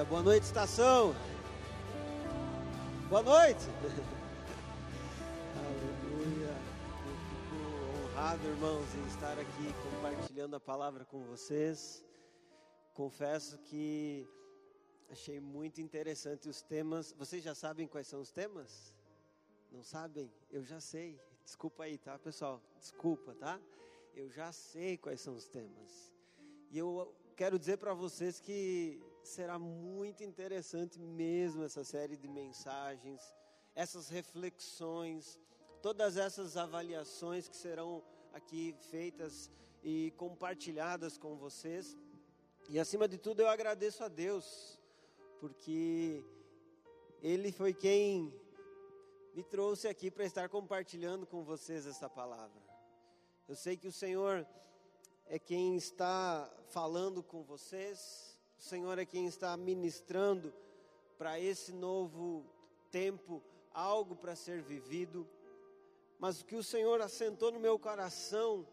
Aleluia. Boa noite, estação. Boa noite. Aleluia. Eu fico honrado, irmãos, em estar aqui compartilhando a palavra com vocês. Confesso que achei muito interessante os temas. Vocês já sabem quais são os temas? Não sabem? Eu já sei. Desculpa aí, tá, pessoal? Desculpa, tá? Eu já sei quais são os temas. E eu quero dizer para vocês que será muito interessante mesmo essa série de mensagens, essas reflexões, todas essas avaliações que serão aqui feitas e compartilhadas com vocês. E acima de tudo eu agradeço a Deus, porque Ele foi quem me trouxe aqui para estar compartilhando com vocês essa palavra. Eu sei que o Senhor é quem está falando com vocês, o Senhor é quem está ministrando para esse novo tempo algo para ser vivido. Mas o que o Senhor assentou no meu coração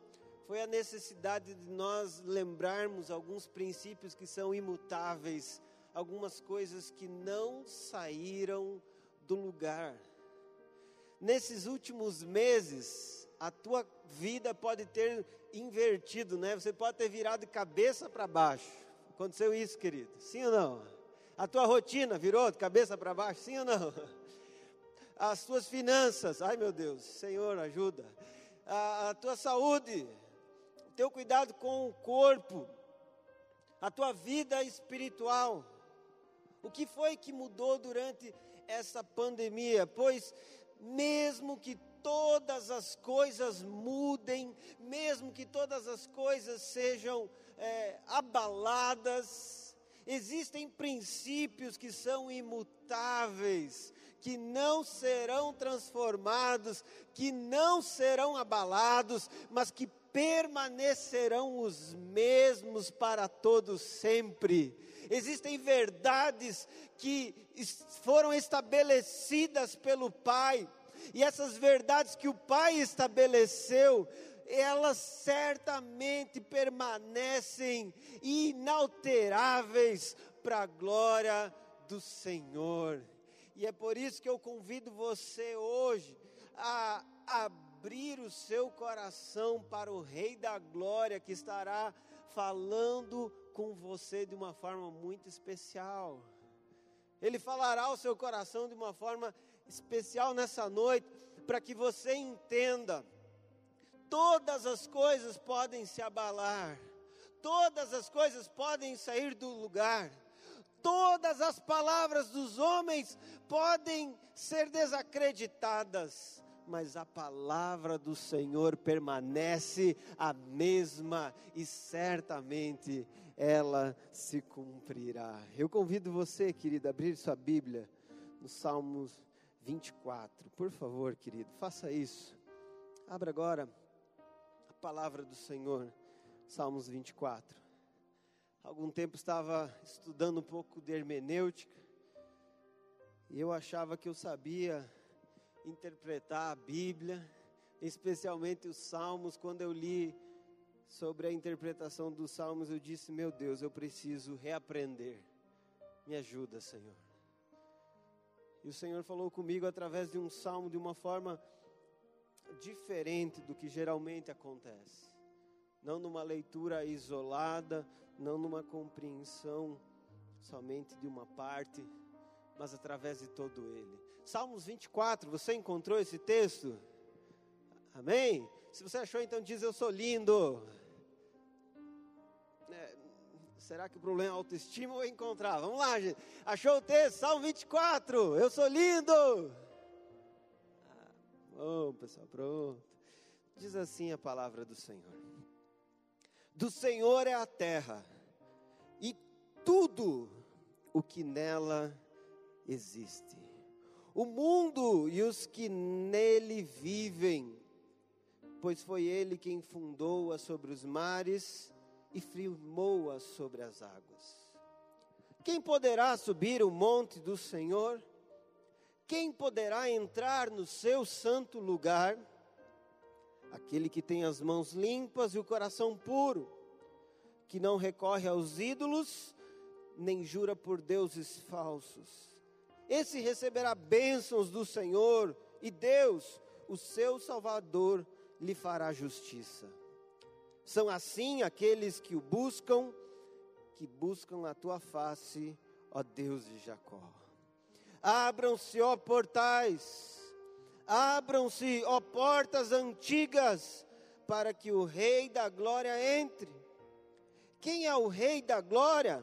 foi a necessidade de nós lembrarmos alguns princípios que são imutáveis, algumas coisas que não saíram do lugar. Nesses últimos meses, a tua vida pode ter invertido, né? Você pode ter virado cabeça para baixo. Aconteceu isso, querido? Sim ou não? A tua rotina virou de cabeça para baixo? Sim ou não? As tuas finanças, ai meu Deus, Senhor, ajuda. A, a tua saúde, o teu cuidado com o corpo, a tua vida espiritual. O que foi que mudou durante essa pandemia? Pois, mesmo que todas as coisas mudem, mesmo que todas as coisas sejam é, abaladas, existem princípios que são imutáveis, que não serão transformados, que não serão abalados, mas que permanecerão os mesmos para todos sempre. Existem verdades que foram estabelecidas pelo Pai, e essas verdades que o Pai estabeleceu, elas certamente permanecem inalteráveis para a glória do Senhor. E é por isso que eu convido você hoje a abrir o seu coração para o Rei da Glória que estará falando com você de uma forma muito especial. Ele falará ao seu coração de uma forma especial nessa noite, para que você entenda: todas as coisas podem se abalar, todas as coisas podem sair do lugar, todas as palavras dos homens podem ser desacreditadas, mas a palavra do Senhor permanece a mesma e certamente ela se cumprirá. Eu convido você, querida, a abrir sua Bíblia no Salmos 24. Por favor, querido, faça isso. Abra agora palavra do Senhor, Salmos 24. Algum tempo estava estudando um pouco de hermenêutica e eu achava que eu sabia interpretar a Bíblia, especialmente os Salmos. Quando eu li sobre a interpretação dos Salmos, eu disse: Meu Deus, eu preciso reaprender. Me ajuda, Senhor. E o Senhor falou comigo através de um salmo de uma forma diferente do que geralmente acontece. Não numa leitura isolada, não numa compreensão somente de uma parte, mas através de todo ele. Salmos 24, você encontrou esse texto? Amém? Se você achou, então diz: Eu sou lindo. Será que o problema é autoestima ou encontrar? Vamos lá, gente. Achou o texto? Salmo 24. Eu sou lindo. Ah, bom, pessoal, pronto. Diz assim a palavra do Senhor: Do Senhor é a terra e tudo o que nela existe. O mundo e os que nele vivem, pois foi ele quem fundou-a sobre os mares e firmou-a sobre as águas. Quem poderá subir o monte do Senhor? Quem poderá entrar no seu santo lugar? Aquele que tem as mãos limpas e o coração puro, que não recorre aos ídolos, nem jura por deuses falsos. Esse receberá bênçãos do Senhor, e Deus, o seu Salvador, lhe fará justiça. São assim aqueles que o buscam, que buscam a tua face, ó Deus de Jacó. Abram-se, ó portais, abram-se, ó portas antigas, para que o Rei da Glória entre. Quem é o Rei da Glória?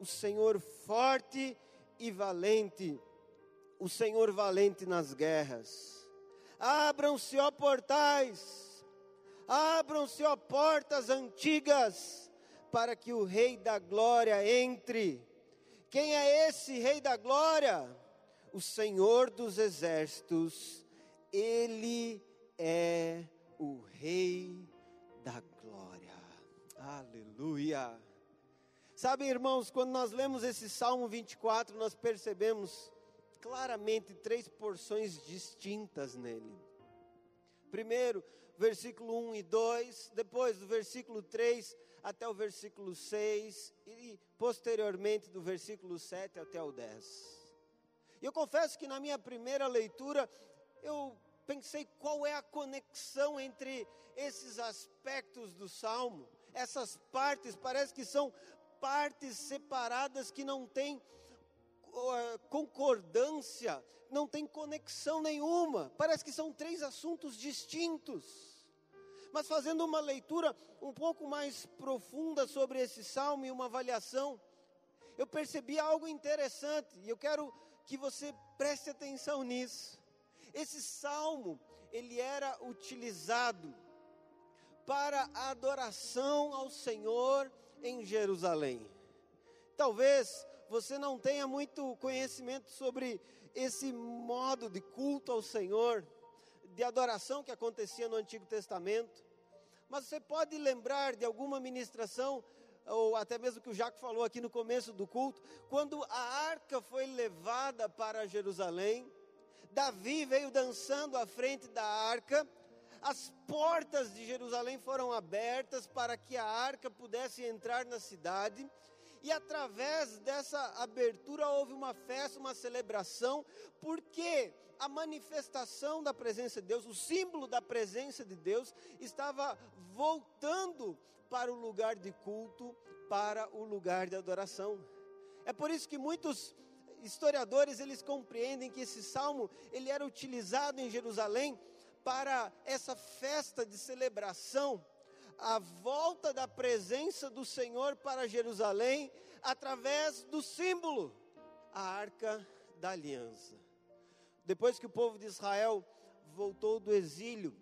O Senhor forte e valente, o Senhor valente nas guerras. Abram-se, ó portais, abram-se, ó portas antigas, para que o Rei da Glória entre. Quem é esse Rei da Glória? O Senhor dos Exércitos, Ele é o Rei da Glória. Aleluia. Sabe, irmãos, quando nós lemos esse Salmo 24, nós percebemos claramente três porções distintas nele. Primeiro, versículo 1 e 2, depois do versículo 3 até o versículo 6 e posteriormente do versículo 7 até o 10. Eu confesso que na minha primeira leitura eu pensei qual é a conexão entre esses aspectos do salmo, essas partes parece que são partes separadas que não têm uh, concordância, não tem conexão nenhuma. Parece que são três assuntos distintos. Mas fazendo uma leitura um pouco mais profunda sobre esse salmo e uma avaliação, eu percebi algo interessante e eu quero que você preste atenção nisso. Esse salmo, ele era utilizado para a adoração ao Senhor em Jerusalém. Talvez você não tenha muito conhecimento sobre esse modo de culto ao Senhor, de adoração que acontecia no Antigo Testamento, mas você pode lembrar de alguma ministração, ou até mesmo que o Jaco falou aqui no começo do culto, quando a arca foi levada para Jerusalém, Davi veio dançando à frente da arca, as portas de Jerusalém foram abertas para que a arca pudesse entrar na cidade. E através dessa abertura houve uma festa, uma celebração, porque a manifestação da presença de Deus, o símbolo da presença de Deus, estava voltando para o lugar de culto, para o lugar de adoração. É por isso que muitos historiadores eles compreendem que esse salmo ele era utilizado em Jerusalém para essa festa de celebração, a volta da presença do Senhor para Jerusalém através do símbolo, a arca da aliança. Depois que o povo de Israel voltou do exílio,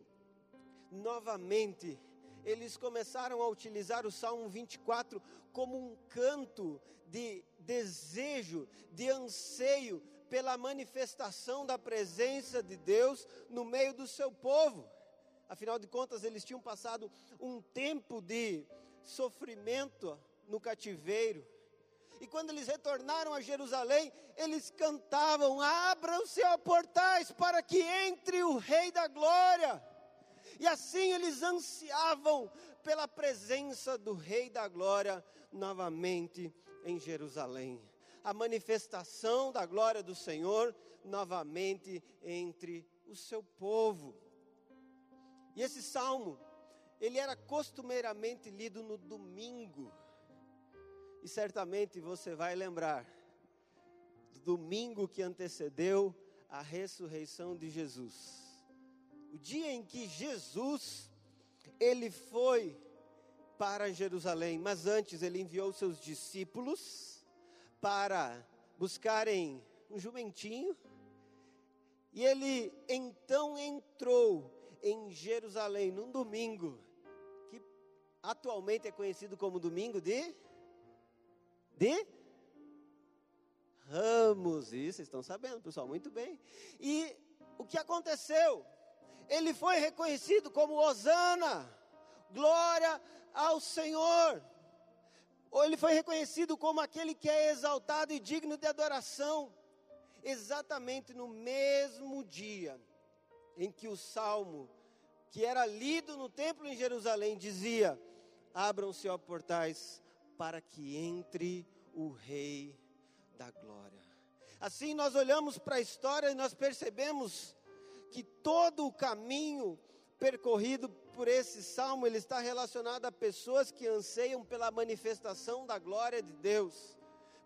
novamente eles começaram a utilizar o Salmo 24 como um canto de desejo, de anseio pela manifestação da presença de Deus no meio do seu povo. Afinal de contas, eles tinham passado um tempo de sofrimento no cativeiro. E quando eles retornaram a Jerusalém, eles cantavam: Abram-se portais para que entre o Rei da Glória. E assim eles ansiavam pela presença do Rei da Glória novamente em Jerusalém a manifestação da glória do Senhor novamente entre o seu povo. E esse salmo, ele era costumeiramente lido no domingo. E certamente você vai lembrar do domingo que antecedeu a ressurreição de Jesus. O dia em que Jesus ele foi para Jerusalém, mas antes ele enviou seus discípulos para buscarem um jumentinho. E ele então entrou em Jerusalém num domingo, que atualmente é conhecido como domingo de de Ramos. Isso, vocês estão sabendo, pessoal, muito bem. E o que aconteceu? Ele foi reconhecido como Osana. Glória ao Senhor ou ele foi reconhecido como aquele que é exaltado e digno de adoração, exatamente no mesmo dia em que o salmo, que era lido no templo em Jerusalém, dizia: Abram-se, ó portais, para que entre o Rei da Glória. Assim nós olhamos para a história e nós percebemos que todo o caminho percorrido por esse salmo, ele está relacionado a pessoas que anseiam pela manifestação da glória de Deus,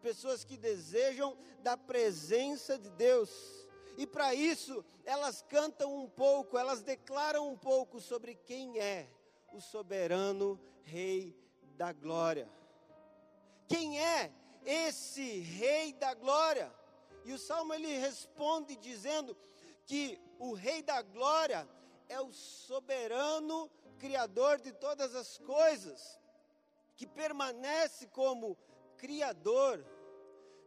pessoas que desejam da presença de Deus. E para isso, elas cantam um pouco, elas declaram um pouco sobre quem é o soberano Rei da Glória. Quem é esse Rei da Glória? E o salmo ele responde dizendo que o Rei da Glória é o soberano Criador de todas as coisas, que permanece como Criador,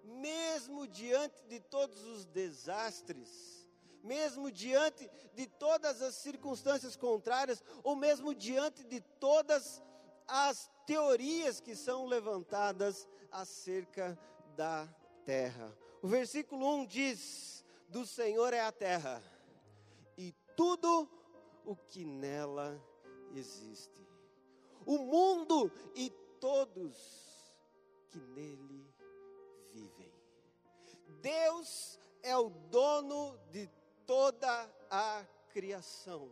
mesmo diante de todos os desastres, mesmo diante de todas as circunstâncias contrárias, ou mesmo diante de todas as teorias que são levantadas acerca da terra. O versículo 1 diz: Do Senhor é a terra, e tudo o que nela existe. O mundo e todos que nele vivem. Deus é o dono de toda a criação.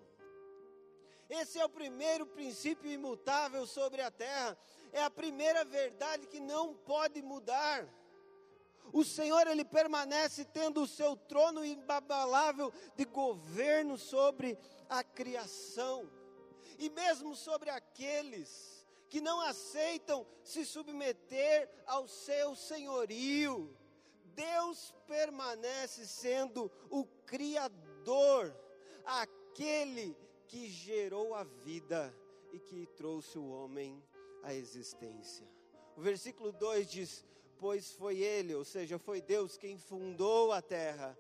Esse é o primeiro princípio imutável sobre a terra. É a primeira verdade que não pode mudar. O Senhor, Ele permanece tendo o seu trono inabalável de governo sobre a criação. E mesmo sobre aqueles que não aceitam se submeter ao seu senhorio, Deus permanece sendo o Criador, aquele que gerou a vida e que trouxe o homem à existência. O versículo 2 diz: pois foi Ele, ou seja, foi Deus quem fundou a terra,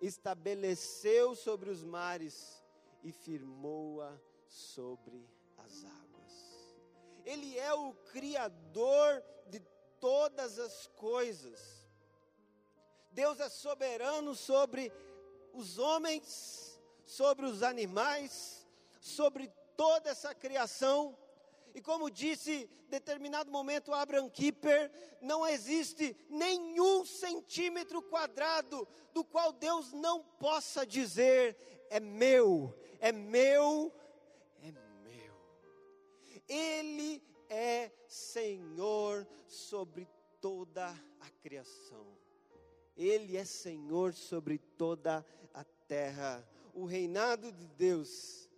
estabeleceu sobre os mares e firmou-a sobre as águas. Ele é o Criador de todas as coisas. Deus é soberano sobre os homens, sobre os animais, sobre toda essa criação e como disse determinado momento Abraham Kipper, não existe nenhum centímetro quadrado do qual Deus não possa dizer: é meu, é meu, é meu. Ele é Senhor sobre toda a criação. Ele é Senhor sobre toda a terra. O reinado de Deus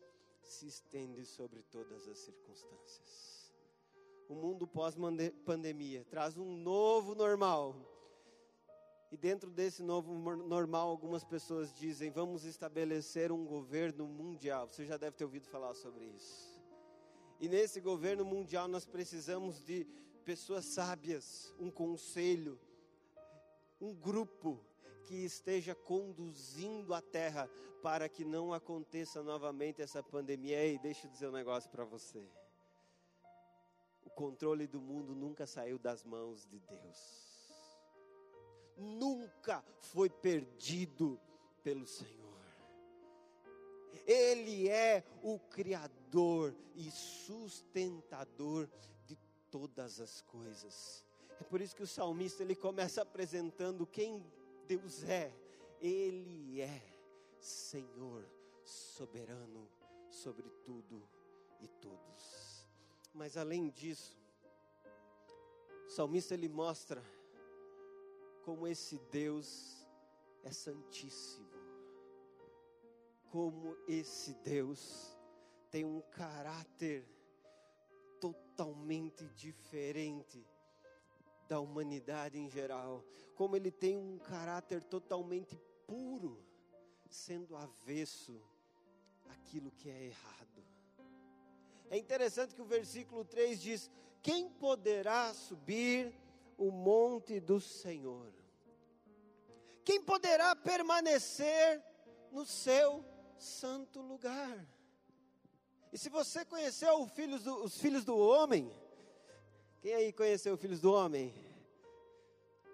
se estende sobre todas as circunstâncias. O mundo pós-pandemia traz um novo normal. E dentro desse novo normal, algumas pessoas dizem: vamos estabelecer um governo mundial. Você já deve ter ouvido falar sobre isso. E nesse governo mundial, nós precisamos de pessoas sábias, um conselho, um grupo que esteja conduzindo a terra para que não aconteça novamente essa pandemia. Ei, deixa eu dizer um negócio para você. O controle do mundo nunca saiu das mãos de Deus. Nunca foi perdido pelo Senhor. Ele é o Criador e sustentador de todas as coisas. É por isso que o salmista ele começa apresentando quem Deus é, Ele é Senhor soberano sobre tudo e todos. Mas além disso, o salmista ele mostra como esse Deus é santíssimo, como esse Deus tem um caráter totalmente diferente da humanidade em geral, como ele tem um caráter totalmente puro, sendo avesso aquilo que é errado. É interessante que o versículo 3 diz: Quem poderá subir o monte do Senhor? Quem poderá permanecer no seu santo lugar? E se você conheceu filhos do, os filhos do homem, quem aí conheceu Filhos do Homem?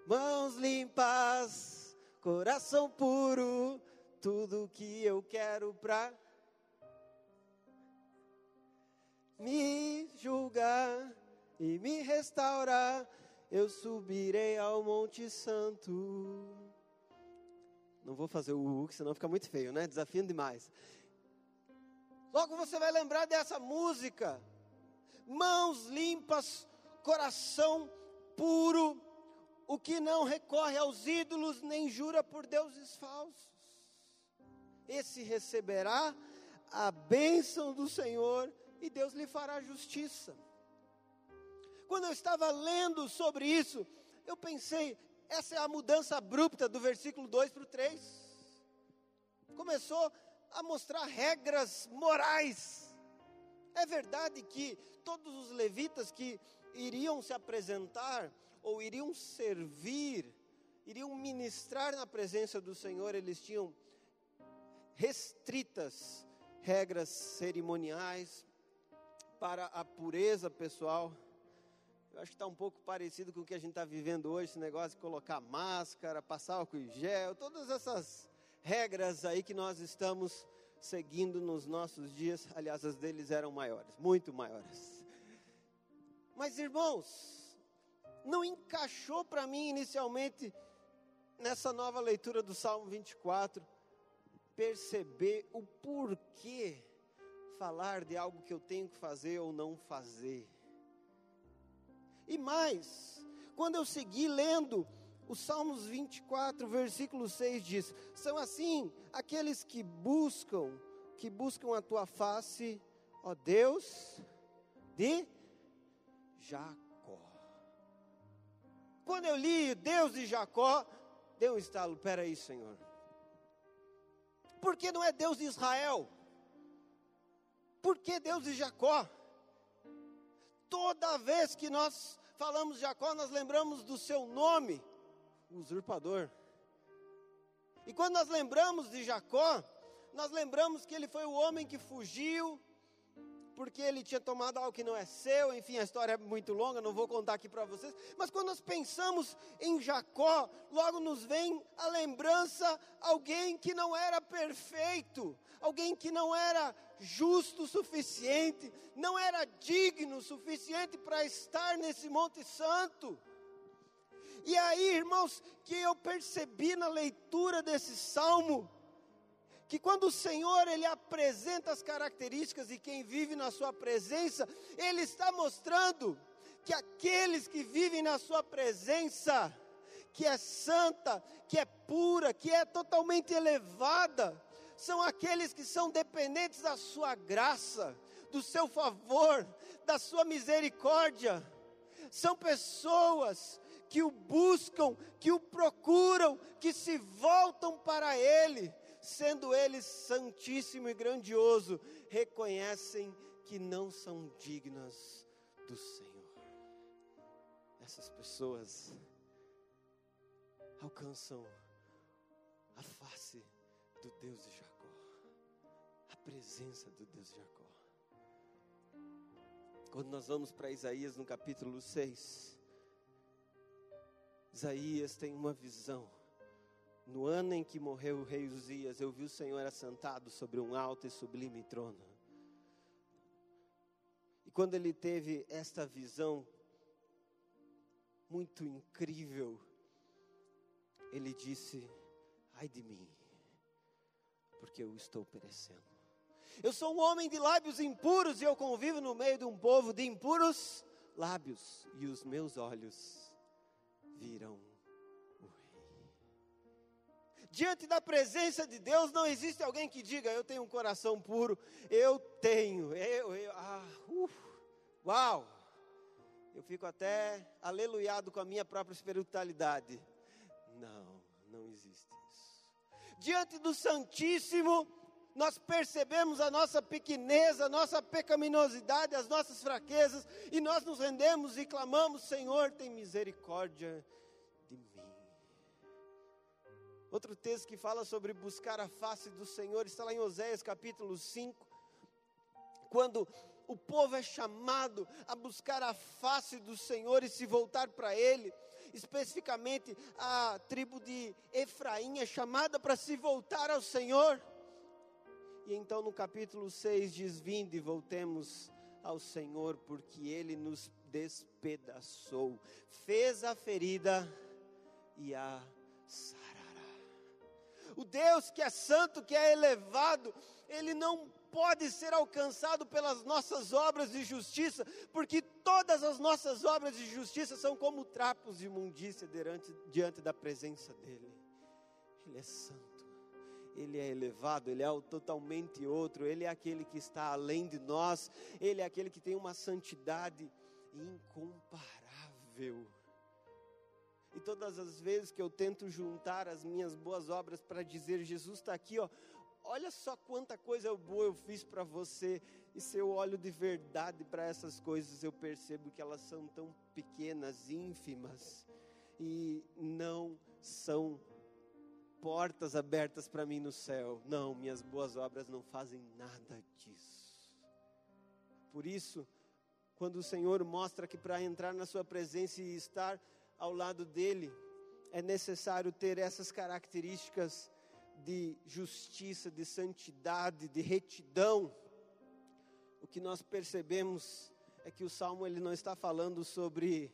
Mãos limpas, coração puro, tudo que eu quero pra me julgar e me restaurar eu subirei ao Monte Santo. Não vou fazer o Hulk, senão fica muito feio, né? Desafiando demais. Logo você vai lembrar dessa música. Mãos limpas, coração puro, o que não recorre aos ídolos nem jura por deuses falsos. Esse receberá a bênção do Senhor e Deus lhe fará justiça. Quando eu estava lendo sobre isso, eu pensei, essa é a mudança abrupta do versículo 2 para o 3. Começou a mostrar regras morais. É verdade que todos os levitas que iriam se apresentar ou iriam servir, iriam ministrar na presença do Senhor, eles tinham restritas regras cerimoniais para a pureza pessoal. Eu acho que está um pouco parecido com o que a gente está vivendo hoje, esse negócio de colocar máscara, passar álcool em gel, todas essas regras aí que nós estamos seguindo nos nossos dias. Aliás, as deles eram maiores, muito maiores. Mas irmãos, não encaixou para mim inicialmente nessa nova leitura do Salmo 24 perceber o porquê falar de algo que eu tenho que fazer ou não fazer. E mais, quando eu segui lendo o Salmos 24, versículo 6 diz: São assim aqueles que buscam, que buscam a tua face, ó Deus, de Jacó. Quando eu li Deus de Jacó, deu um estalo, peraí, Senhor. Por que não é Deus de Israel? Por que Deus de Jacó? Toda vez que nós falamos Jacó, nós lembramos do seu nome, usurpador. E quando nós lembramos de Jacó, nós lembramos que ele foi o homem que fugiu, porque ele tinha tomado algo que não é seu, enfim, a história é muito longa, não vou contar aqui para vocês. Mas quando nós pensamos em Jacó, logo nos vem a lembrança alguém que não era perfeito, alguém que não era justo o suficiente, não era digno o suficiente para estar nesse Monte Santo. E aí, irmãos, que eu percebi na leitura desse salmo, que quando o Senhor ele apresenta as características de quem vive na sua presença, ele está mostrando que aqueles que vivem na sua presença, que é santa, que é pura, que é totalmente elevada, são aqueles que são dependentes da sua graça, do seu favor, da sua misericórdia. São pessoas que o buscam, que o procuram, que se voltam para Ele, sendo Ele santíssimo e grandioso, reconhecem que não são dignas do Senhor. Essas pessoas alcançam a face do Deus de Jacó presença do Deus de Jacó. Quando nós vamos para Isaías no capítulo 6, Isaías tem uma visão. No ano em que morreu o rei Uzias, eu vi o Senhor assentado sobre um alto e sublime trono. E quando ele teve esta visão muito incrível, ele disse: Ai de mim, porque eu estou perecendo. Eu sou um homem de lábios impuros e eu convivo no meio de um povo de impuros lábios, e os meus olhos viram. Diante da presença de Deus não existe alguém que diga: Eu tenho um coração puro. Eu tenho. Eu, eu, ah, uf, uau! Eu fico até aleluiado com a minha própria espiritualidade. Não, não existe isso. Diante do Santíssimo nós percebemos a nossa pequenez, a nossa pecaminosidade, as nossas fraquezas, e nós nos rendemos e clamamos: Senhor, tem misericórdia. Outro texto que fala sobre buscar a face do Senhor está lá em Oséias capítulo 5, quando o povo é chamado a buscar a face do Senhor e se voltar para Ele especificamente a tribo de Efraim é chamada para se voltar ao Senhor. E então no capítulo 6 diz: Vinde, voltemos ao Senhor, porque Ele nos despedaçou, fez a ferida e a sarará. O Deus que é santo, que é elevado, ele não pode ser alcançado pelas nossas obras de justiça, porque todas as nossas obras de justiça são como trapos de imundícia diante, diante da presença dEle. Ele é santo, Ele é elevado, Ele é totalmente outro, Ele é aquele que está além de nós, Ele é aquele que tem uma santidade incomparável. E todas as vezes que eu tento juntar as minhas boas obras para dizer, Jesus está aqui, ó, olha só quanta coisa boa eu fiz para você. E se eu olho de verdade para essas coisas, eu percebo que elas são tão pequenas, ínfimas, e não são portas abertas para mim no céu. Não, minhas boas obras não fazem nada disso. Por isso, quando o Senhor mostra que para entrar na Sua presença e estar ao lado dEle, é necessário ter essas características de justiça, de santidade, de retidão, o que nós percebemos é que o salmo ele não está falando sobre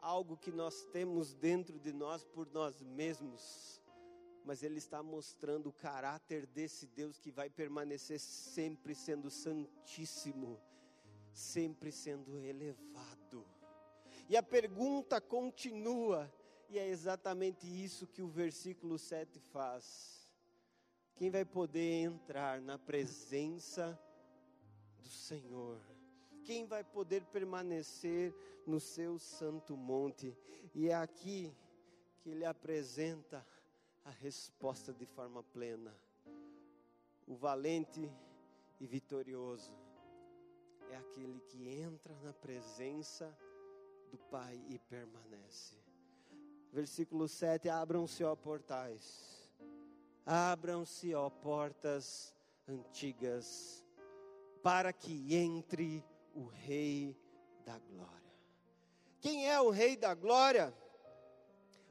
algo que nós temos dentro de nós por nós mesmos, mas ele está mostrando o caráter desse Deus que vai permanecer sempre sendo santíssimo, sempre sendo elevado. E a pergunta continua, e é exatamente isso que o versículo 7 faz quem vai poder entrar na presença do Senhor? Quem vai poder permanecer no seu santo monte? E é aqui que ele apresenta a resposta de forma plena. O valente e vitorioso é aquele que entra na presença do Pai e permanece. Versículo 7: Abram-se, ó portais Abram-se, ó portas antigas, para que entre o Rei da Glória. Quem é o Rei da Glória?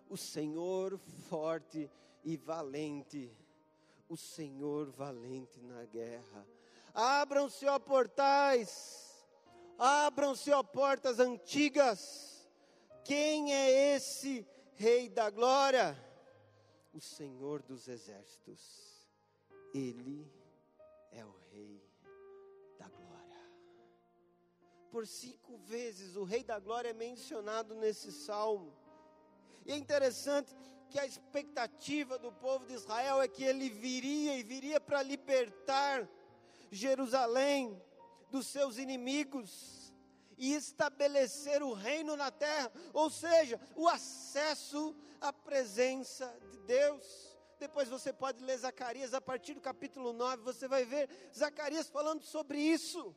O Senhor forte e valente, o Senhor valente na guerra. Abram-se, ó portais, abram-se, ó portas antigas. Quem é esse Rei da Glória? o Senhor dos exércitos. Ele é o Rei da Glória. Por cinco vezes o Rei da Glória é mencionado nesse salmo. E é interessante que a expectativa do povo de Israel é que ele viria e viria para libertar Jerusalém dos seus inimigos e estabelecer o reino na terra, ou seja, o acesso à presença de Deus. Depois você pode ler Zacarias, a partir do capítulo 9, você vai ver Zacarias falando sobre isso.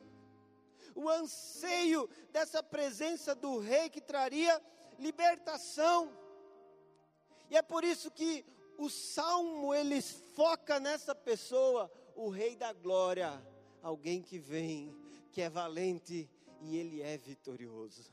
O anseio dessa presença do rei que traria libertação. E é por isso que o salmo ele foca nessa pessoa, o rei da glória, alguém que vem, que é valente e ele é vitorioso.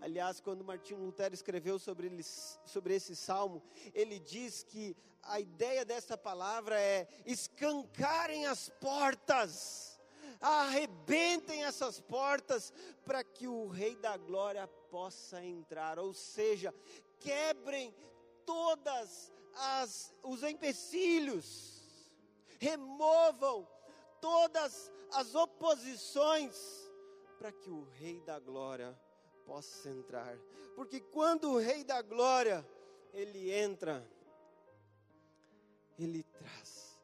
Aliás, quando Martinho Lutero escreveu sobre, ele, sobre esse salmo, ele diz que a ideia dessa palavra é escancarem as portas, arrebentem essas portas, para que o Rei da Glória possa entrar, ou seja, quebrem todas as os empecilhos, removam todas as oposições, para que o Rei da Glória possa entrar. Porque quando o Rei da Glória, ele entra, ele traz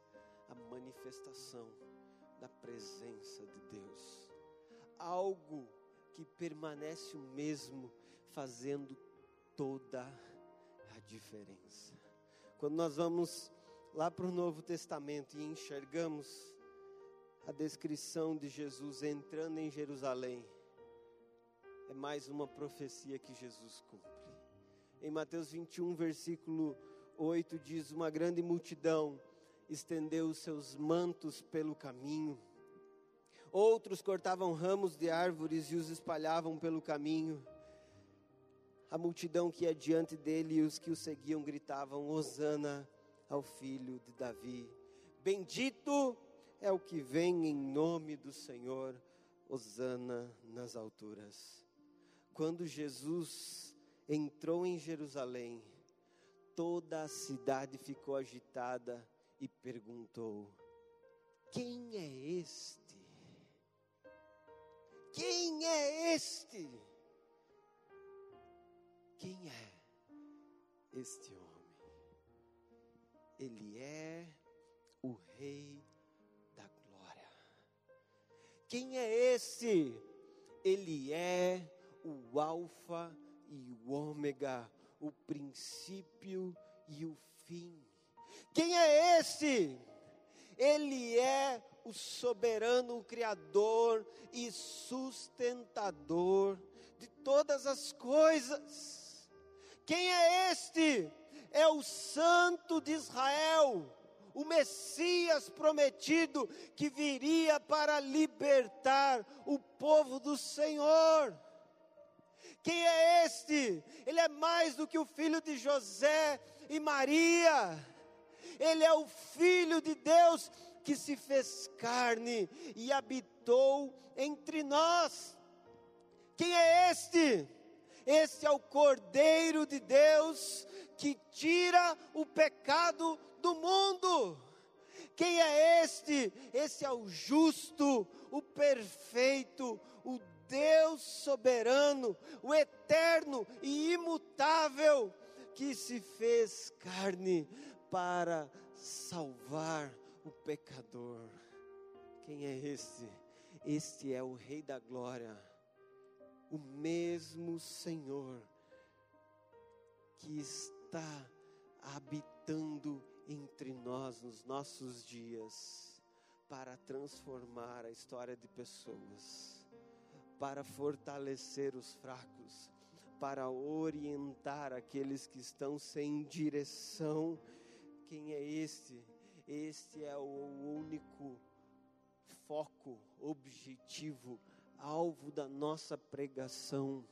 a manifestação da presença de Deus. Algo que permanece o mesmo, fazendo toda a diferença. Quando nós vamos lá para o Novo Testamento e enxergamos a descrição de Jesus entrando em Jerusalém, é mais uma profecia que Jesus cumpre. Em Mateus 21, versículo 8, diz: Uma grande multidão estendeu os seus mantos pelo caminho. Outros cortavam ramos de árvores e os espalhavam pelo caminho. A multidão que ia diante dele e os que o seguiam gritavam: Hosana ao filho de Davi. Bendito é o que vem em nome do Senhor. Hosana nas alturas. Quando Jesus entrou em Jerusalém, toda a cidade ficou agitada e perguntou: Quem é este? Quem é este? Quem é este homem? Ele é o Rei. Quem é esse? Ele é o Alfa e o Ômega, o princípio e o fim. Quem é esse? Ele é o soberano o Criador e sustentador de todas as coisas. Quem é este? É o Santo de Israel, o Messias prometido que viria para libertar o povo do Senhor. Quem é este? Ele é mais do que o filho de José e Maria. Ele é o filho de Deus que se fez carne e habitou entre nós. Quem é este? Este é o Cordeiro de Deus que tira o pecado do mundo. Quem é este? Esse é o justo, o perfeito, o Deus soberano, o eterno e imutável, que se fez carne para salvar o pecador. Quem é este? Este é o Rei da Glória, o mesmo Senhor que está habitando entre nós nos nossos dias para transformar a história de pessoas, para fortalecer os fracos, para orientar aqueles que estão sem direção. Quem é este? Este é o único foco, objetivo, alvo da nossa pregação.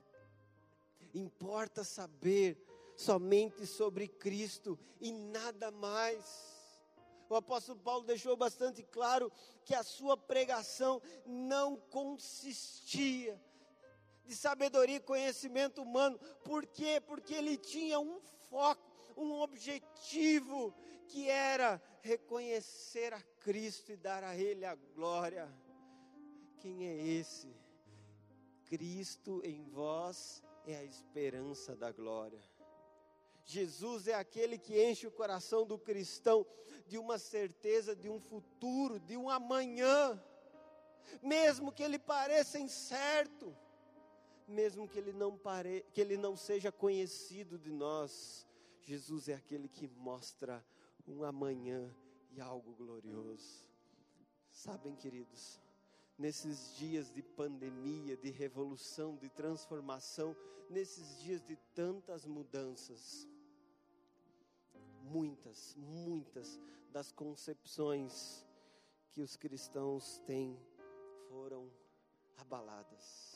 Importa saber somente sobre Cristo e nada mais. O apóstolo Paulo deixou bastante claro que a sua pregação não consistia de sabedoria e conhecimento humano. Por quê? Porque ele tinha um foco, um objetivo, que era reconhecer a Cristo e dar a Ele a glória. Quem é esse? Cristo em vós é a esperança da glória. Jesus é aquele que enche o coração do cristão de uma certeza de um futuro, de um amanhã, mesmo que ele pareça incerto, mesmo que ele não pare, que ele não seja conhecido de nós. Jesus é aquele que mostra um amanhã e algo glorioso. Sabem, queridos, nesses dias de pandemia, de revolução, de transformação, nesses dias de tantas mudanças, muitas, muitas das concepções que os cristãos têm foram abaladas.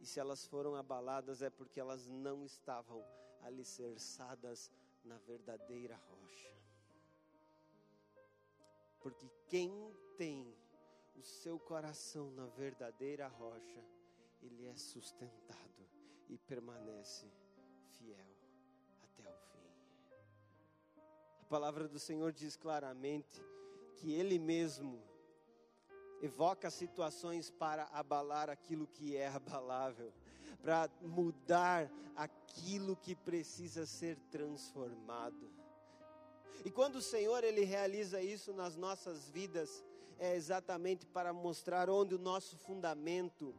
E se elas foram abaladas é porque elas não estavam alicerçadas na verdadeira rocha. Porque quem tem o seu coração na verdadeira rocha, ele é sustentado e permanece palavra do Senhor diz claramente que Ele mesmo evoca situações para abalar aquilo que é abalável, para mudar aquilo que precisa ser transformado. E quando o Senhor ele realiza isso nas nossas vidas, é exatamente para mostrar onde o nosso fundamento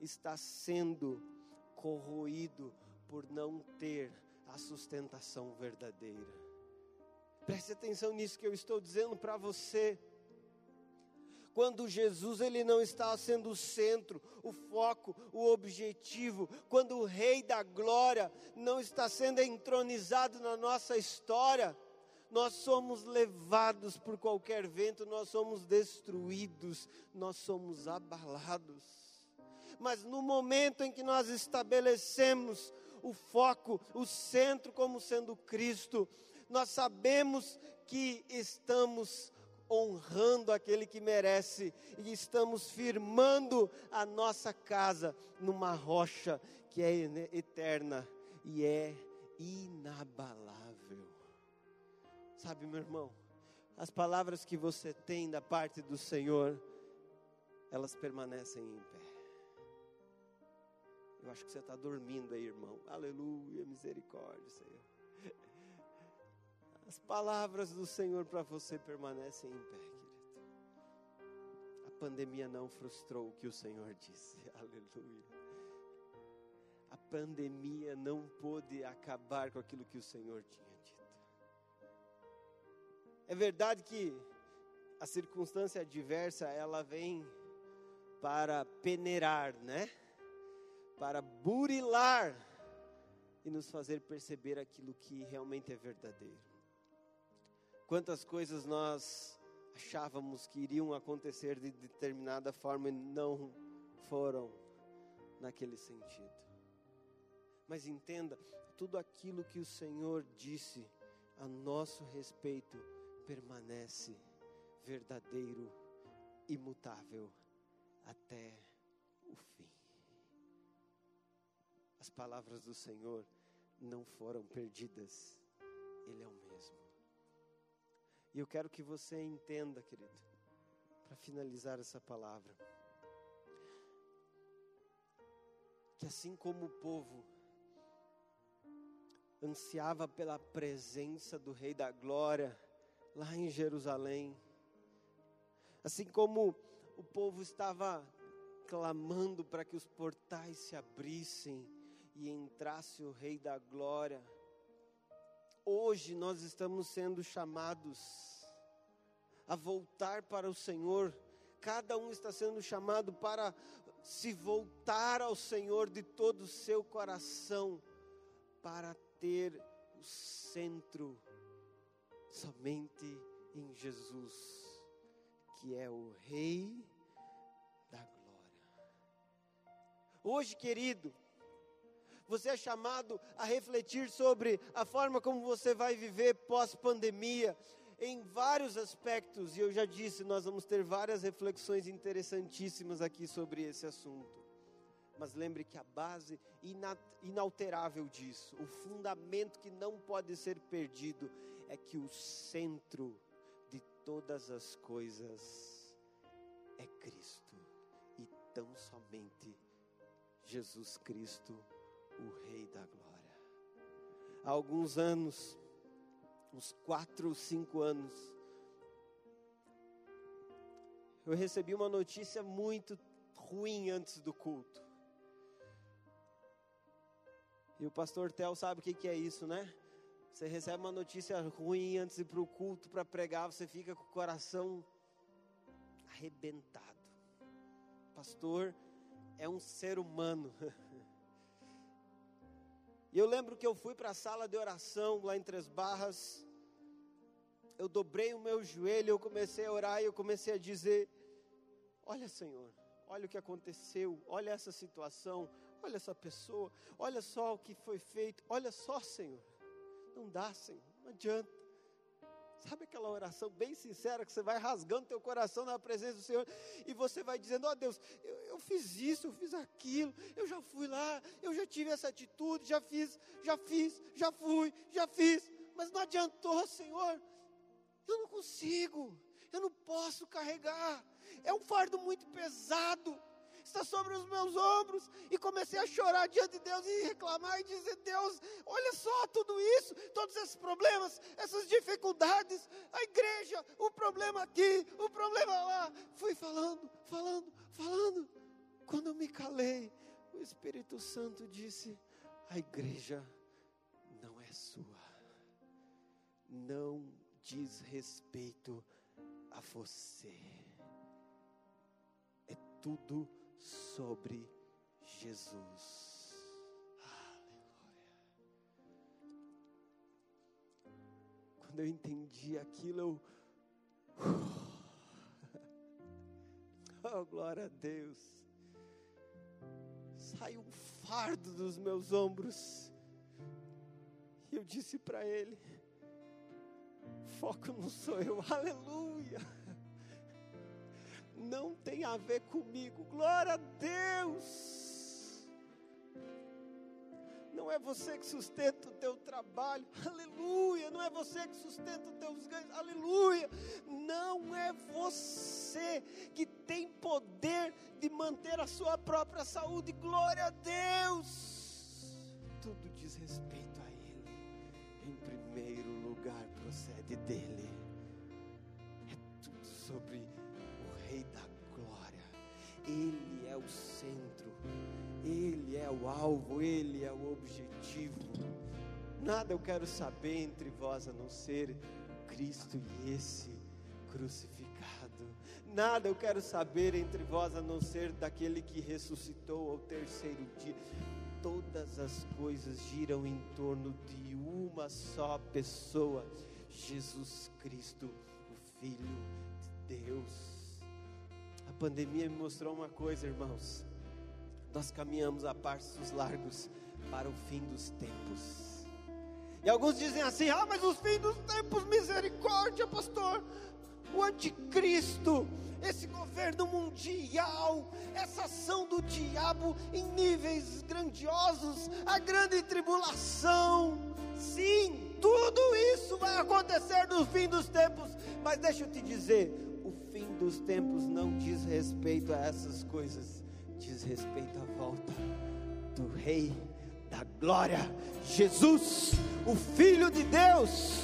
está sendo corroído por não ter a sustentação verdadeira. Preste atenção nisso que eu estou dizendo para você. Quando Jesus ele não está sendo o centro, o foco, o objetivo, quando o rei da glória não está sendo entronizado na nossa história, nós somos levados por qualquer vento, nós somos destruídos, nós somos abalados. Mas no momento em que nós estabelecemos o foco, o centro como sendo Cristo, nós sabemos que estamos honrando aquele que merece e estamos firmando a nossa casa numa rocha que é eterna e é inabalável. Sabe, meu irmão, as palavras que você tem da parte do Senhor, elas permanecem em pé. Eu acho que você está dormindo aí, irmão. Aleluia, misericórdia, Senhor. As palavras do Senhor para você permanecem em pé, querido. A pandemia não frustrou o que o Senhor disse. Aleluia. A pandemia não pôde acabar com aquilo que o Senhor tinha dito. É verdade que a circunstância adversa, ela vem para peneirar, né? Para burilar e nos fazer perceber aquilo que realmente é verdadeiro. Quantas coisas nós achávamos que iriam acontecer de determinada forma e não foram naquele sentido. Mas entenda, tudo aquilo que o Senhor disse a nosso respeito permanece verdadeiro, imutável até o fim. As palavras do Senhor não foram perdidas, E eu quero que você entenda, querido, para finalizar essa palavra, que assim como o povo ansiava pela presença do Rei da Glória lá em Jerusalém, assim como o povo estava clamando para que os portais se abrissem e entrasse o Rei da Glória, hoje nós estamos sendo chamados a voltar para o Senhor, cada um está sendo chamado para se voltar ao Senhor de todo o seu coração, para ter o centro somente em Jesus, que é o Rei da Glória. Hoje, querido, você é chamado a refletir sobre a forma como você vai viver pós-pandemia, em vários aspectos, e eu já disse, nós vamos ter várias reflexões interessantíssimas aqui sobre esse assunto. Mas lembre que a base inalterável disso, o fundamento que não pode ser perdido, é que o centro de todas as coisas é Cristo, e tão somente Jesus Cristo o Rei da Glória. Há alguns anos, uns quatro ou cinco anos, eu recebi uma notícia muito ruim antes do culto. E o pastor Tel sabe o que, que é isso, né? Você recebe uma notícia ruim antes de ir para o culto para pregar, você fica com o coração arrebentado. Pastor é um ser humano. E eu lembro que eu fui para a sala de oração lá em Três Barras. Eu dobrei o meu joelho, eu comecei a orar e eu comecei a dizer: Olha, Senhor, olha o que aconteceu, olha essa situação, olha essa pessoa, olha só o que foi feito, olha só, Senhor. Não dá, Senhor, não adianta. Sabe aquela oração bem sincera que você vai rasgando teu coração na presença do Senhor e você vai dizendo: Ó oh, Deus, eu, eu, fiz isso, eu fiz aquilo, eu já fui lá, eu já tive essa atitude, já fiz, já fiz, já fui, já fiz, mas não adiantou, Senhor. Eu não consigo, eu não posso carregar, é um fardo muito pesado está sobre os meus ombros. E comecei a chorar diante de Deus e reclamar e dizer: Deus, olha só tudo isso, todos esses problemas, essas dificuldades, a igreja, o problema aqui, o problema lá. Fui falando, falando, falando. Quando eu me calei, o Espírito Santo disse: a igreja não é sua, não diz respeito a você. É tudo sobre Jesus. Aleluia. Quando eu entendi aquilo, eu. Oh, glória a Deus. Saiu um fardo dos meus ombros. E eu disse para ele: Foco não sou eu, aleluia. Não tem a ver comigo. Glória a Deus! Não é você que sustenta o teu trabalho, aleluia. Não é você que sustenta os teus ganhos, aleluia. Não é você que tem poder de manter a sua própria saúde, glória a Deus. Tudo diz respeito a Ele, em primeiro lugar procede dEle. É tudo sobre Ele é o centro ele é o alvo, Ele é o objetivo. Nada eu quero saber entre vós a não ser Cristo e esse crucificado. Nada eu quero saber entre vós a não ser daquele que ressuscitou ao terceiro dia. Todas as coisas giram em torno de uma só pessoa, Jesus Cristo, o Filho de Deus. Pandemia me mostrou uma coisa, irmãos nós caminhamos a passos largos para o fim dos tempos. E alguns dizem assim: ah, mas os fins dos tempos, misericórdia, pastor. O anticristo, esse governo mundial, essa ação do diabo em níveis grandiosos, a grande tribulação. Sim, tudo isso vai acontecer no fim dos tempos. Mas deixa eu te dizer: fim dos tempos não diz respeito a essas coisas diz respeito à volta do Rei da Glória, Jesus, o Filho de Deus,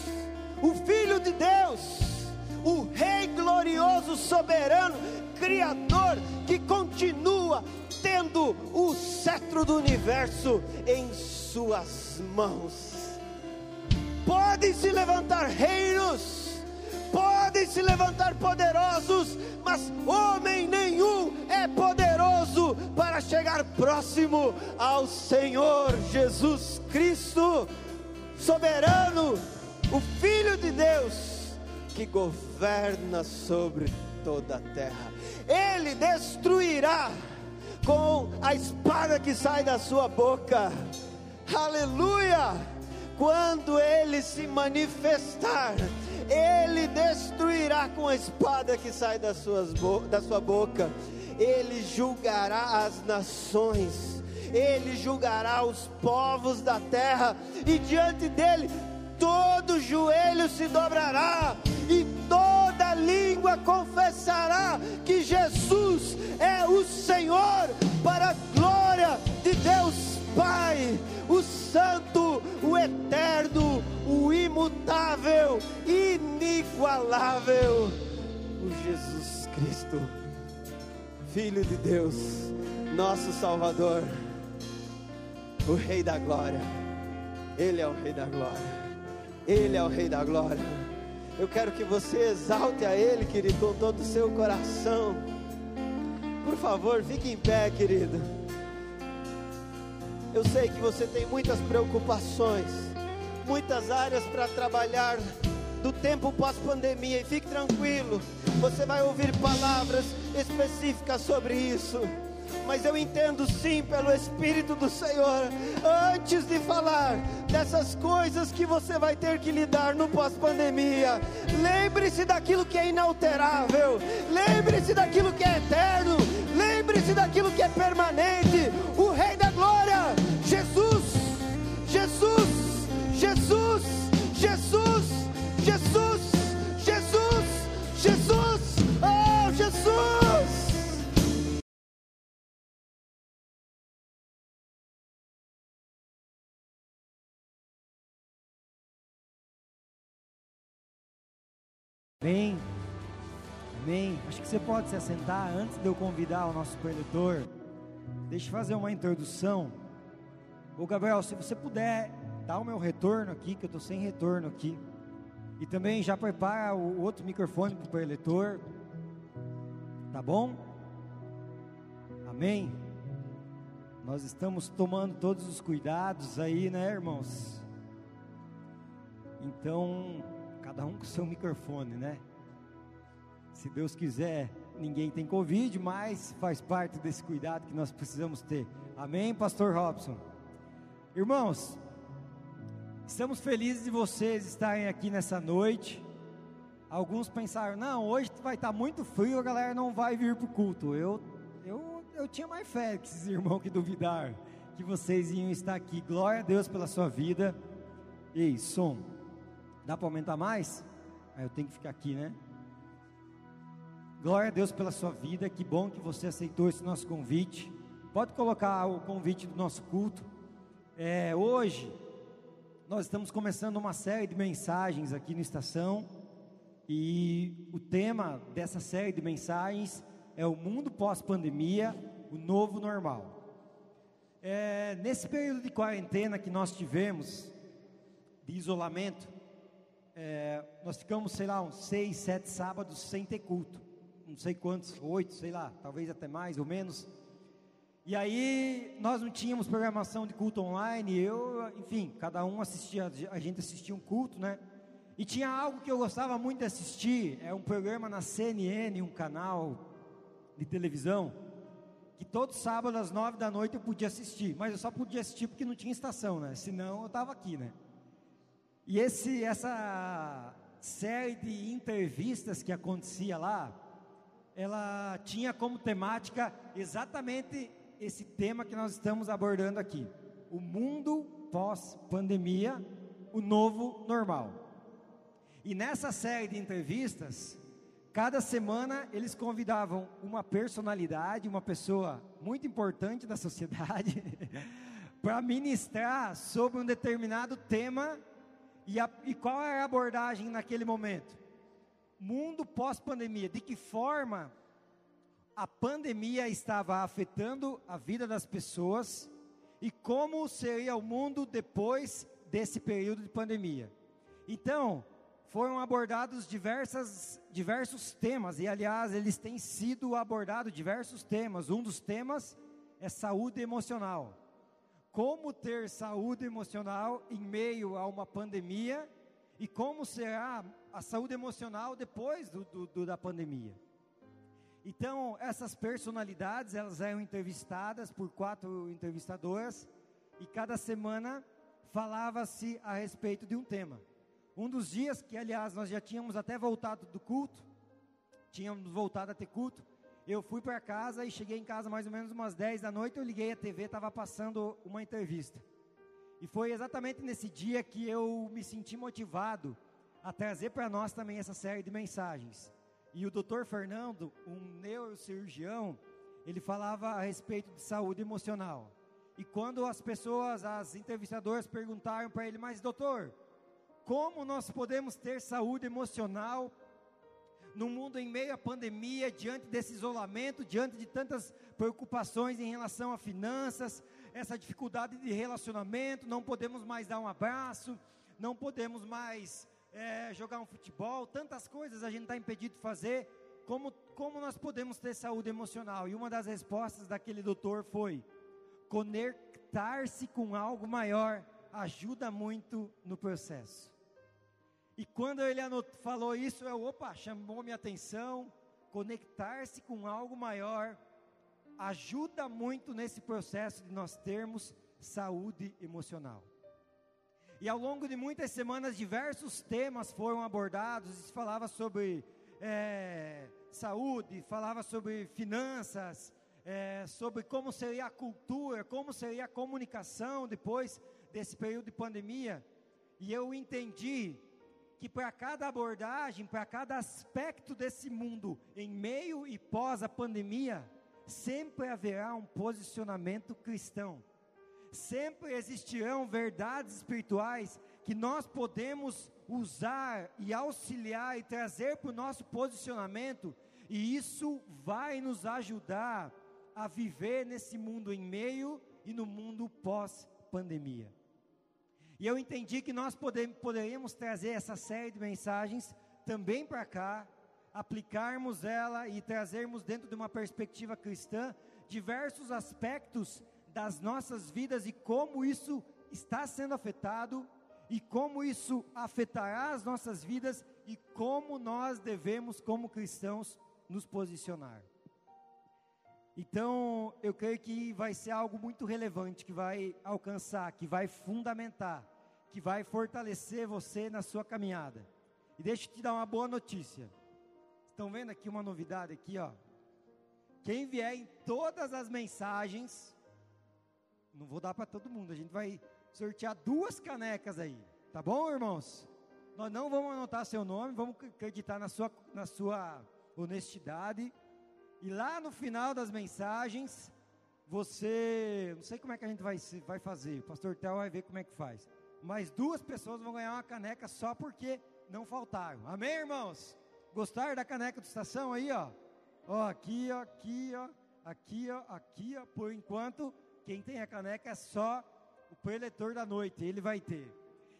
o Filho de Deus, o Rei glorioso, soberano, Criador, que continua tendo o cetro do universo em Suas mãos. Podem se levantar reinos, podem se levantar poderosos, mas homem nenhum é poderoso para chegar próximo ao Senhor Jesus Cristo, soberano, o Filho de Deus, que governa sobre toda a terra. Ele destruirá com a espada que sai da sua boca. Aleluia! Quando ele se manifestar, ele destruirá com a espada que sai suas da sua boca, ele julgará as nações, ele julgará os povos da terra, e diante dele todo joelho se dobrará, e toda língua confessará que Jesus é o Senhor, para a glória de Deus Pai, o Santo, o Eterno, o imutável, inigualável, o Jesus Cristo, Filho de Deus, nosso Salvador, o Rei da Glória. Ele é o Rei da Glória. Ele é o Rei da Glória. Eu quero que você exalte a Ele, querido, com todo o seu coração. Por favor, fique em pé, querido. Eu sei que você tem muitas preocupações muitas áreas para trabalhar do tempo pós-pandemia. E fique tranquilo, você vai ouvir palavras específicas sobre isso. Mas eu entendo sim pelo Espírito do Senhor. Antes de falar dessas coisas que você vai ter que lidar no pós-pandemia, lembre-se daquilo que é inalterável, lembre-se daquilo que é eterno, lembre-se daquilo que é permanente. O Rei da Glória, Jesus, Jesus Jesus, Jesus, Jesus, Jesus, Jesus, oh Jesus. Amém. Amém. Acho que você pode se assentar antes de eu convidar o nosso preletor. Deixa eu fazer uma introdução. Ô Gabriel, se você puder Dá o meu retorno aqui, que eu estou sem retorno aqui. E também já prepara o outro microfone para o preletor. Tá bom? Amém? Nós estamos tomando todos os cuidados aí, né, irmãos? Então, cada um com seu microfone, né? Se Deus quiser, ninguém tem Covid, mas faz parte desse cuidado que nós precisamos ter. Amém, Pastor Robson? Irmãos, Estamos felizes de vocês estarem aqui nessa noite. alguns pensaram: não, hoje vai estar tá muito frio, a galera não vai vir para o culto. Eu, eu, eu tinha mais fé que esses irmãos que duvidaram que vocês iam estar aqui. Glória a Deus pela sua vida. Ei, som, dá para aumentar mais? Aí eu tenho que ficar aqui, né? Glória a Deus pela sua vida, que bom que você aceitou esse nosso convite. Pode colocar o convite do nosso culto. É, hoje, nós estamos começando uma série de mensagens aqui no Estação. E o tema dessa série de mensagens é o mundo pós-pandemia, o novo normal. É, nesse período de quarentena que nós tivemos, de isolamento, é, nós ficamos, sei lá, uns seis, sete sábados sem ter culto não sei quantos, oito, sei lá, talvez até mais ou menos. E aí nós não tínhamos programação de culto online, eu, enfim, cada um assistia, a gente assistia um culto, né? E tinha algo que eu gostava muito de assistir, é um programa na CNN, um canal de televisão, que todo sábado às nove da noite eu podia assistir, mas eu só podia assistir porque não tinha estação, né? Senão eu estava aqui, né? E esse, essa série de entrevistas que acontecia lá, ela tinha como temática exatamente esse tema que nós estamos abordando aqui: o mundo pós-pandemia, o novo normal. E nessa série de entrevistas, cada semana eles convidavam uma personalidade, uma pessoa muito importante da sociedade, para ministrar sobre um determinado tema e, a, e qual era a abordagem naquele momento mundo pós-pandemia, de que forma a pandemia estava afetando a vida das pessoas e como seria o mundo depois desse período de pandemia. Então, foram abordados diversas, diversos temas, e aliás, eles têm sido abordados diversos temas. Um dos temas é saúde emocional. Como ter saúde emocional em meio a uma pandemia e como será a saúde emocional depois do, do, do, da pandemia. Então, essas personalidades, elas eram entrevistadas por quatro entrevistadoras, e cada semana falava-se a respeito de um tema. Um dos dias que, aliás, nós já tínhamos até voltado do culto, tínhamos voltado a ter culto, eu fui para casa e cheguei em casa mais ou menos umas 10 da noite, eu liguei a TV, estava passando uma entrevista. E foi exatamente nesse dia que eu me senti motivado a trazer para nós também essa série de mensagens. E o Dr. Fernando, um neurocirurgião, ele falava a respeito de saúde emocional. E quando as pessoas, as entrevistadoras perguntaram para ele, mas doutor, como nós podemos ter saúde emocional no mundo em meio à pandemia, diante desse isolamento, diante de tantas preocupações em relação a finanças, essa dificuldade de relacionamento, não podemos mais dar um abraço, não podemos mais é, jogar um futebol, tantas coisas a gente está impedido de fazer. Como, como nós podemos ter saúde emocional? E uma das respostas daquele doutor foi: conectar-se com algo maior ajuda muito no processo. E quando ele falou isso, eu, opa, chamou minha atenção. Conectar-se com algo maior ajuda muito nesse processo de nós termos saúde emocional. E ao longo de muitas semanas, diversos temas foram abordados. Se falava sobre é, saúde, falava sobre finanças, é, sobre como seria a cultura, como seria a comunicação depois desse período de pandemia. E eu entendi que para cada abordagem, para cada aspecto desse mundo, em meio e pós a pandemia, sempre haverá um posicionamento cristão. Sempre existirão verdades espirituais que nós podemos usar e auxiliar e trazer para o nosso posicionamento, e isso vai nos ajudar a viver nesse mundo em meio e no mundo pós-pandemia. E eu entendi que nós poderíamos trazer essa série de mensagens também para cá, aplicarmos ela e trazermos dentro de uma perspectiva cristã diversos aspectos das nossas vidas e como isso está sendo afetado e como isso afetará as nossas vidas e como nós devemos, como cristãos, nos posicionar. Então, eu creio que vai ser algo muito relevante, que vai alcançar, que vai fundamentar, que vai fortalecer você na sua caminhada. E deixa eu te dar uma boa notícia. Estão vendo aqui uma novidade aqui, ó. Quem vier em todas as mensagens, não vou dar para todo mundo, a gente vai sortear duas canecas aí. Tá bom, irmãos? Nós não vamos anotar seu nome, vamos acreditar na sua, na sua honestidade. E lá no final das mensagens, você, não sei como é que a gente vai, vai fazer, o pastor Tel vai ver como é que faz. Mas duas pessoas vão ganhar uma caneca só porque não faltaram. Amém, irmãos? Gostaram da caneca de estação aí, ó? Ó, aqui, ó, aqui, ó, aqui, ó, aqui, ó. Por enquanto, quem tem a caneca é só o preletor da noite, ele vai ter.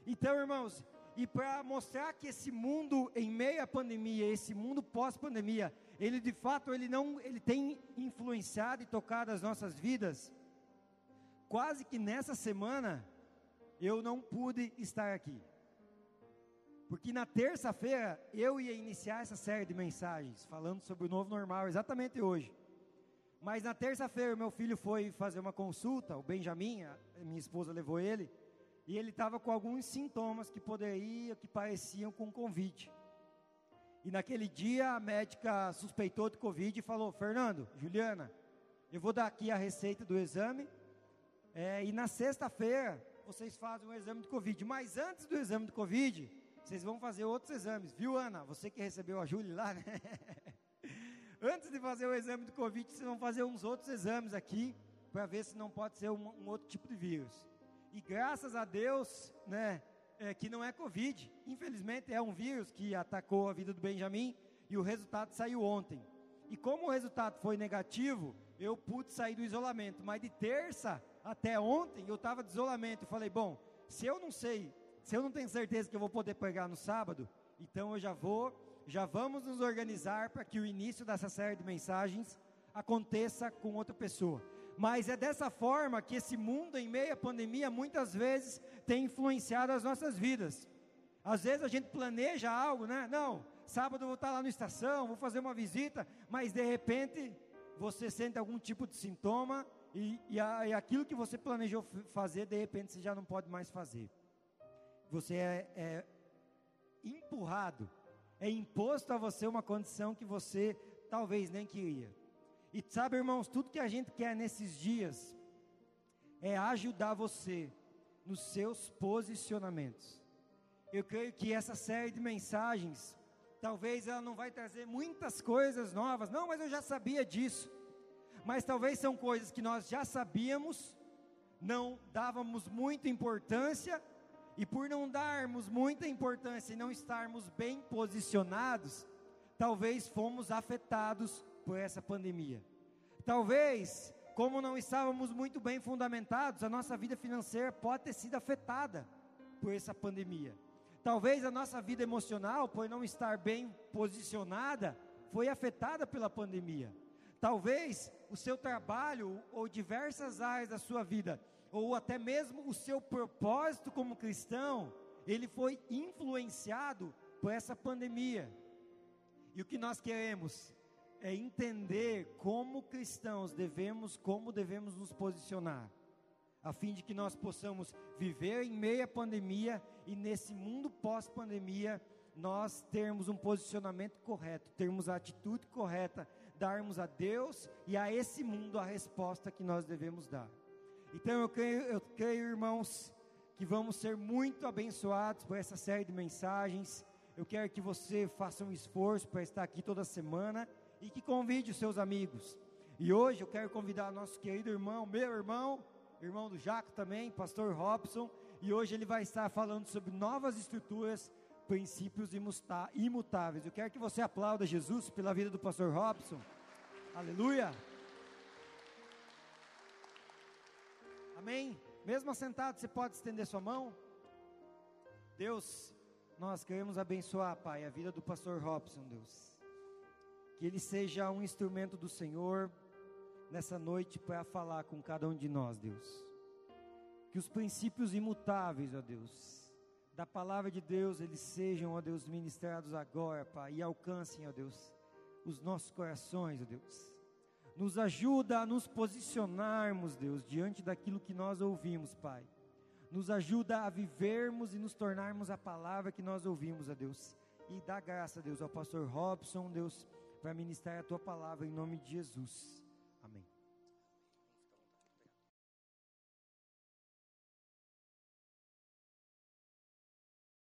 Então, irmãos, e para mostrar que esse mundo em meio à pandemia, esse mundo pós-pandemia, ele de fato ele não, ele tem influenciado e tocado as nossas vidas. Quase que nessa semana eu não pude estar aqui. Porque na terça-feira eu ia iniciar essa série de mensagens falando sobre o novo normal, exatamente hoje. Mas na terça-feira meu filho foi fazer uma consulta, o Benjamin, a minha esposa levou ele, e ele estava com alguns sintomas que poderiam, que pareciam com Covid. E naquele dia a médica suspeitou de Covid e falou: Fernando, Juliana, eu vou dar aqui a receita do exame, é, e na sexta-feira vocês fazem o exame de Covid. Mas antes do exame de Covid, vocês vão fazer outros exames, viu, Ana? Você que recebeu a Júlia lá, né? Antes de fazer o exame do Covid, vocês vão fazer uns outros exames aqui, para ver se não pode ser um, um, outro tipo de vírus. E graças a Deus, né, é, que não é Covid. Infelizmente é um vírus que atacou a vida do Benjamin e o resultado saiu ontem. E como o resultado foi negativo, eu pude sair do isolamento. Mas de terça até ontem eu estava de isolamento. Eu falei, bom, se eu não sei se eu não tenho certeza que eu vou poder pregar no sábado, então eu já vou, já vamos nos organizar para que o início dessa série de mensagens aconteça com outra pessoa. Mas é dessa forma que esse mundo em meio à pandemia muitas vezes tem influenciado as nossas vidas. Às vezes a gente planeja algo, né? Não, sábado eu vou estar lá na estação, vou fazer uma visita, mas de repente você sente algum tipo de sintoma e, e, a, e aquilo que você planejou fazer, de repente você já não pode mais fazer você é, é empurrado, é imposto a você uma condição que você talvez nem queria. E sabe, irmãos, tudo que a gente quer nesses dias é ajudar você nos seus posicionamentos. Eu creio que essa série de mensagens, talvez ela não vai trazer muitas coisas novas. Não, mas eu já sabia disso. Mas talvez são coisas que nós já sabíamos, não dávamos muita importância e por não darmos muita importância e não estarmos bem posicionados, talvez fomos afetados por essa pandemia. Talvez, como não estávamos muito bem fundamentados, a nossa vida financeira pode ter sido afetada por essa pandemia. Talvez a nossa vida emocional, por não estar bem posicionada, foi afetada pela pandemia. Talvez o seu trabalho ou diversas áreas da sua vida ou até mesmo o seu propósito como cristão, ele foi influenciado por essa pandemia. E o que nós queremos é entender como cristãos devemos, como devemos nos posicionar, a fim de que nós possamos viver em meio à pandemia e nesse mundo pós-pandemia nós termos um posicionamento correto, termos a atitude correta, darmos a Deus e a esse mundo a resposta que nós devemos dar. Então eu creio, eu creio, irmãos, que vamos ser muito abençoados por essa série de mensagens. Eu quero que você faça um esforço para estar aqui toda semana e que convide os seus amigos. E hoje eu quero convidar nosso querido irmão, meu irmão, irmão do Jaco também, pastor Robson, e hoje ele vai estar falando sobre novas estruturas, princípios imutáveis. Eu quero que você aplauda Jesus pela vida do pastor Robson. Aleluia! Amém? Mesmo assentado, você pode estender sua mão? Deus, nós queremos abençoar, Pai, a vida do pastor Robson, Deus. Que ele seja um instrumento do Senhor nessa noite para falar com cada um de nós, Deus. Que os princípios imutáveis, ó Deus, da palavra de Deus, eles sejam, ó Deus, ministrados agora, Pai, e alcancem, ó Deus, os nossos corações, ó Deus nos ajuda a nos posicionarmos, Deus, diante daquilo que nós ouvimos, Pai. Nos ajuda a vivermos e nos tornarmos a palavra que nós ouvimos, a Deus. e dá graça, Deus, ao pastor Robson, Deus, para ministrar a tua palavra em nome de Jesus.